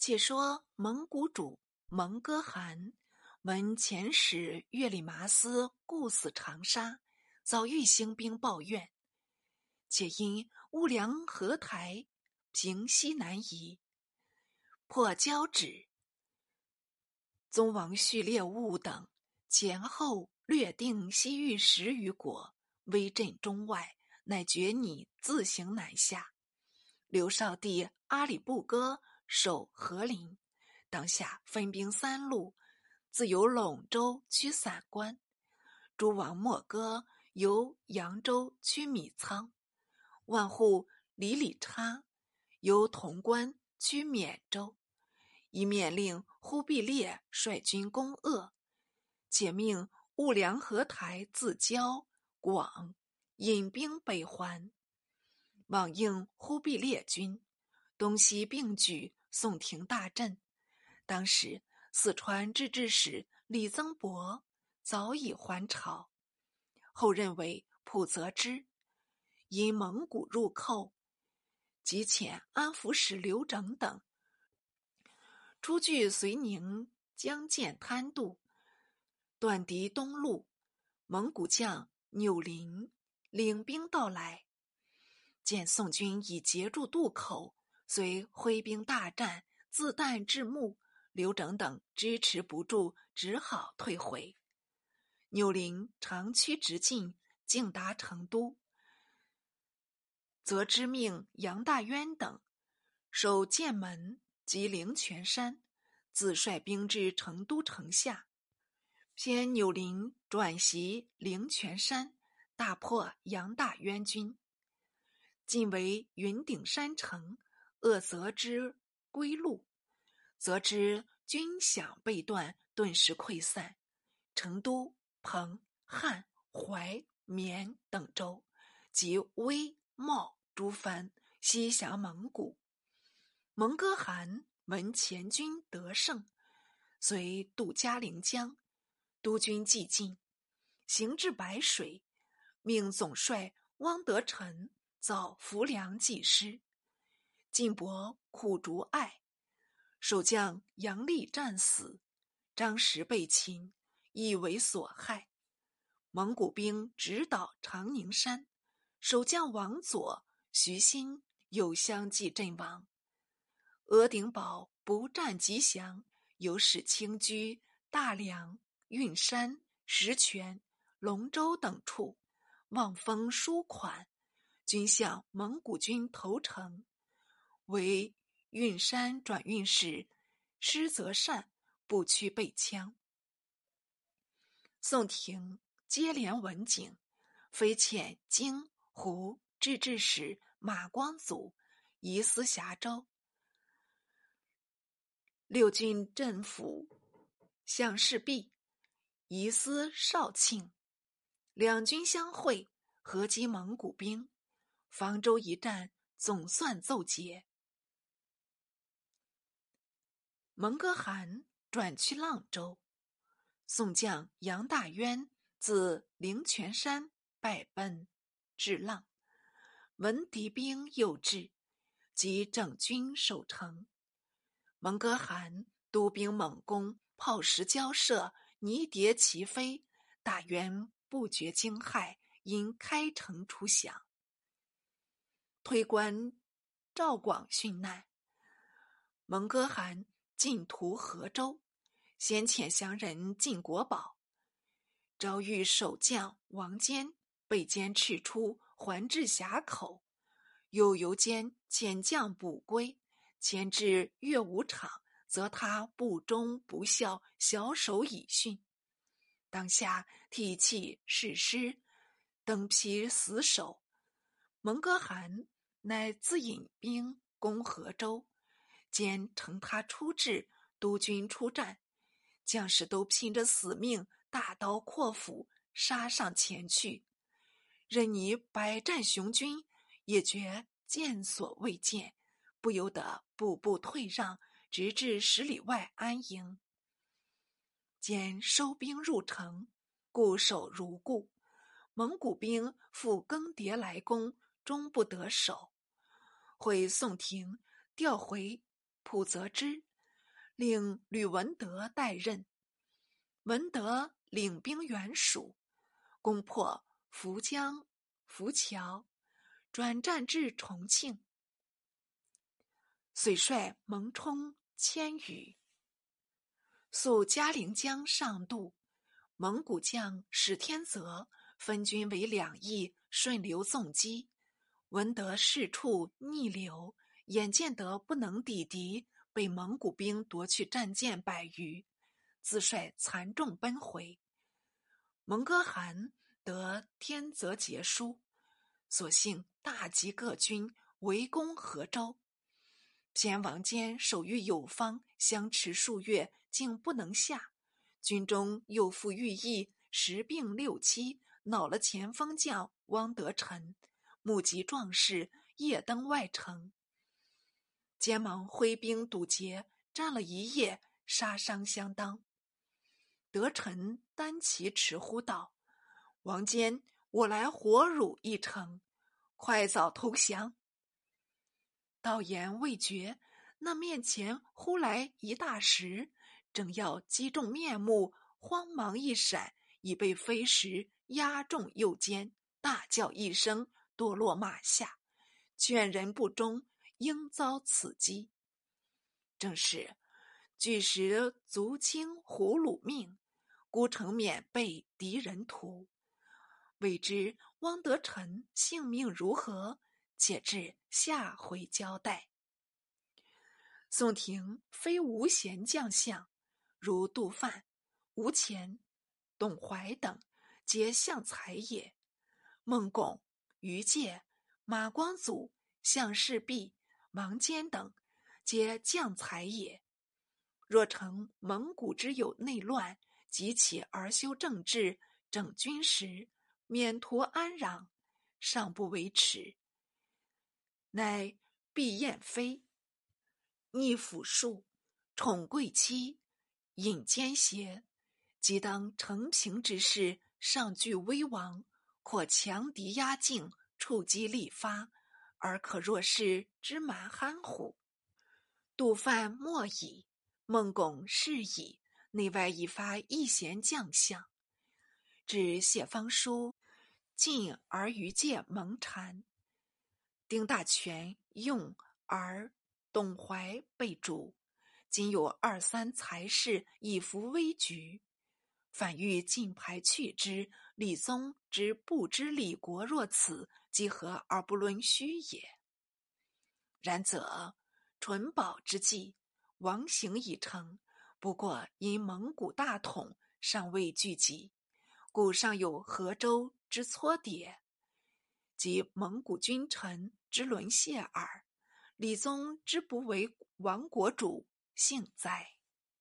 且说蒙古主蒙哥汗闻遣使月里麻斯故死长沙，遭遇兴兵抱怨，且因乌梁河台平西南夷，破交趾。宗王序列兀等前后略定西域十余国，威震中外，乃决拟自行南下。刘少帝阿里不哥守和林，当下分兵三路，自由陇州驱散关；诸王莫哥由扬州驱米仓；万户李李差由潼关驱缅州。一面令忽必烈率军攻鄂，且命兀良合台自交广引兵北还。往应忽必烈军，东西并举，宋廷大震。当时四川制置使李增伯早已还朝，后任为普泽之，因蒙古入寇，即遣安抚使刘整等出据遂宁江建滩渡，断敌东路。蒙古将钮林领兵到来。见宋军已截住渡口，遂挥兵大战，自弹至暮。刘整等支持不住，只好退回。钮林长驱直进，竟达成都，则知命杨大渊等守剑门及灵泉山，自率兵至成都城下。偏钮林转袭灵泉山，大破杨大渊军。进为云顶山城，恶则之归路，则之军饷被断，顿时溃散。成都、彭、汉、淮、绵等州及威、茂诸藩西降蒙古。蒙哥汗闻前军得胜，遂渡嘉陵江，督军既进，行至白水，命总帅汪德臣。造浮梁济师，晋伯苦竹爱，守将杨立战死，张实被擒，亦为所害。蒙古兵直捣长宁山，守将王佐、徐新又相继阵亡。额顶堡不战即降，有使清居大梁、运山、石泉、龙州等处，望风书款。均向蒙古军投诚，为运山转运使施泽善不屈被枪。宋廷接连文景，飞遣京湖制置使马光祖移司峡州。六郡镇抚向士弼，移司绍庆，两军相会，合击蒙古兵。房州一战总算奏捷。蒙哥汗转去阆州，宋将杨大渊自灵泉山败奔至阆，闻敌兵又至，即整军守城。蒙哥汗督兵猛攻，炮石交射，泥蝶齐飞，大渊不觉惊骇，因开城出降。推官赵广殉难，蒙哥汗进屠河州，先遣降人进国宝，遭遇守将王坚被坚斥出，还至峡口，又由坚遣将补归，前至岳武场，则他不忠不孝，小手已训。当下涕泣誓师，登披死守。蒙哥汗乃自引兵攻河州，兼乘他出至，督军出战，将士都拼着死命，大刀阔斧杀上前去。任你百战雄军，也觉见所未见，不由得步步退让，直至十里外安营。兼收兵入城，固守如故。蒙古兵复更迭来攻。终不得手，会宋廷调回普泽之，令吕文德代任。文德领兵援蜀，攻破涪江、涪桥，转战至重庆。遂率蒙冲、千余溯嘉陵江上渡，蒙古将史天泽分军为两翼，顺流纵击。文德四处逆流，眼见得不能抵敌，被蒙古兵夺去战舰百余，自率残众奔回。蒙哥汗得天泽捷书，索性大集各军围攻河州。偏王坚守御有方，相持数月，竟不能下。军中又复遇疫，十病六七，恼了前锋将汪德臣。目击壮士夜登外城，兼忙挥兵堵截，战了一夜，杀伤相当。德臣单骑驰呼道：“王坚，我来活汝一城，快早投降！”道言未绝，那面前忽来一大石，正要击中面目，慌忙一闪，已被飞石压中右肩，大叫一声。堕落马下，劝人不忠，应遭此击。正是巨石足轻胡虏命，孤城免被敌人屠。未知汪德臣性命如何？且至下回交代。宋廷非无贤将相，如杜范、吴乾、董怀等，皆相才也。孟拱。于介、马光祖、项世弼、王坚等，皆将才也。若成蒙古之有内乱，即起而修政治、整军时，免图安攘，尚不为耻。乃毕燕飞逆府庶，宠贵妻，引奸邪，即当成平之事，上具威王。或强敌压境，触机立发，而可若是之蛮憨乎？杜范莫矣，孟拱是矣，内外已发一贤将相。至谢方书进而于界蒙谗，丁大全用而董怀被逐，今有二三才士以服危局。反欲进排去之，李宗之不知李国若此，即和而不论虚也？然则纯宝之计，王行已成，不过因蒙古大统尚未聚集，故尚有河州之搓牒，及蒙古君臣之沦陷耳。李宗之不为亡国主，幸哉！